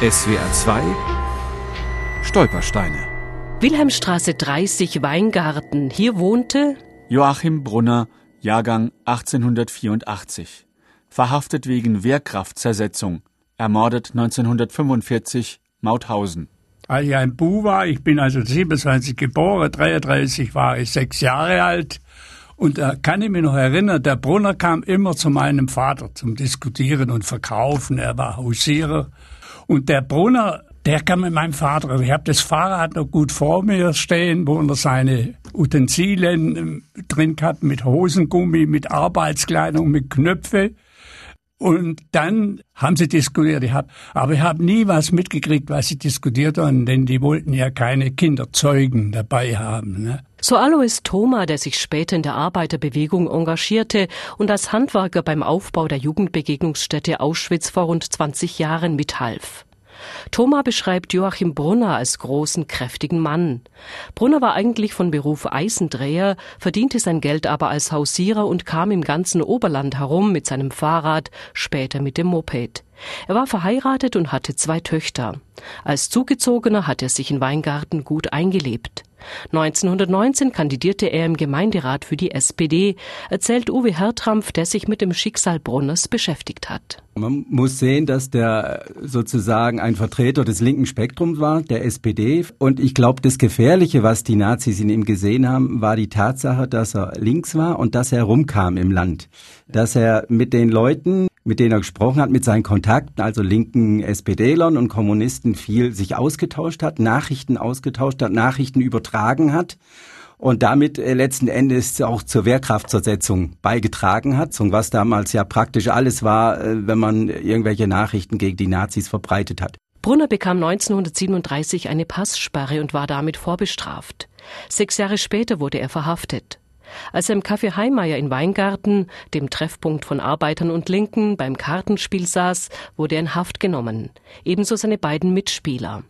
SWR 2 Stolpersteine. Wilhelmstraße 30 Weingarten. Hier wohnte Joachim Brunner, Jahrgang 1884. Verhaftet wegen Wehrkraftzersetzung. Ermordet 1945 Mauthausen. Als ich ein Bu war, ich bin also 27 geboren, 33 war ich sechs Jahre alt. Und da kann ich mich noch erinnern, der Brunner kam immer zu meinem Vater zum Diskutieren und Verkaufen. Er war Hausierer. Und der Brunner, der kam mit meinem Vater. Ich habe das Fahrrad noch gut vor mir stehen, wo er seine Utensilien ähm, drin hat, mit Hosengummi, mit Arbeitskleidung, mit Knöpfe. Und dann haben sie diskutiert. Ich hab, aber ich habe nie was mitgekriegt, was sie diskutiert haben, denn die wollten ja keine Kinderzeugen dabei haben. Ne? So Alois Thoma, der sich später in der Arbeiterbewegung engagierte und als Handwerker beim Aufbau der Jugendbegegnungsstätte Auschwitz vor rund 20 Jahren mithalf. Thoma beschreibt Joachim Brunner als großen, kräftigen Mann. Brunner war eigentlich von Beruf Eisendreher, verdiente sein Geld aber als Hausierer und kam im ganzen Oberland herum mit seinem Fahrrad, später mit dem Moped. Er war verheiratet und hatte zwei Töchter. Als Zugezogener hat er sich in Weingarten gut eingelebt. 1919 kandidierte er im Gemeinderat für die SPD, erzählt Uwe Hertrampf, der sich mit dem Schicksal Brunners beschäftigt hat. Man muss sehen, dass der sozusagen ein Vertreter des linken Spektrums war, der SPD. Und ich glaube, das Gefährliche, was die Nazis in ihm gesehen haben, war die Tatsache, dass er links war und dass er rumkam im Land. Dass er mit den Leuten mit denen er gesprochen hat, mit seinen Kontakten, also linken SPDlern und Kommunisten viel sich ausgetauscht hat, Nachrichten ausgetauscht hat, Nachrichten übertragen hat und damit äh, letzten Endes auch zur Wehrkraftzersetzung beigetragen hat, was damals ja praktisch alles war, äh, wenn man irgendwelche Nachrichten gegen die Nazis verbreitet hat. Brunner bekam 1937 eine Passsperre und war damit vorbestraft. Sechs Jahre später wurde er verhaftet. Als er im Café Heimeier in Weingarten, dem Treffpunkt von Arbeitern und Linken, beim Kartenspiel saß, wurde er in Haft genommen. Ebenso seine beiden Mitspieler.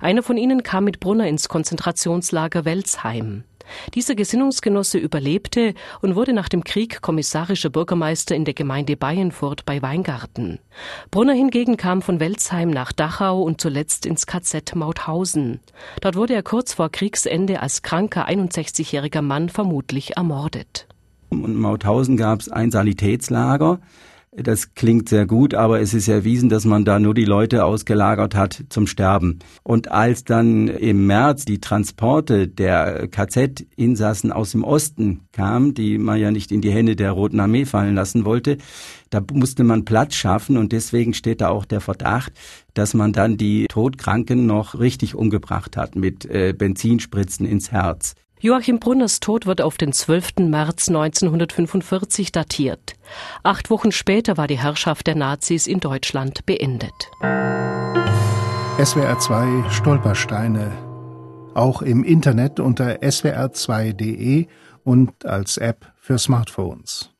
Einer von ihnen kam mit Brunner ins Konzentrationslager Welsheim. Dieser Gesinnungsgenosse überlebte und wurde nach dem Krieg kommissarischer Bürgermeister in der Gemeinde Bayernfurt bei Weingarten. Brunner hingegen kam von Welzheim nach Dachau und zuletzt ins KZ Mauthausen. Dort wurde er kurz vor Kriegsende als kranker 61-jähriger Mann vermutlich ermordet. In Mauthausen gab es ein Sanitätslager. Das klingt sehr gut, aber es ist erwiesen, dass man da nur die Leute ausgelagert hat zum Sterben. Und als dann im März die Transporte der KZ-Insassen aus dem Osten kamen, die man ja nicht in die Hände der Roten Armee fallen lassen wollte, da musste man Platz schaffen und deswegen steht da auch der Verdacht, dass man dann die Todkranken noch richtig umgebracht hat mit äh, Benzinspritzen ins Herz. Joachim Brunners Tod wird auf den 12. März 1945 datiert. Acht Wochen später war die Herrschaft der Nazis in Deutschland beendet. SWR 2 Stolpersteine. Auch im Internet unter swr2.de und als App für Smartphones.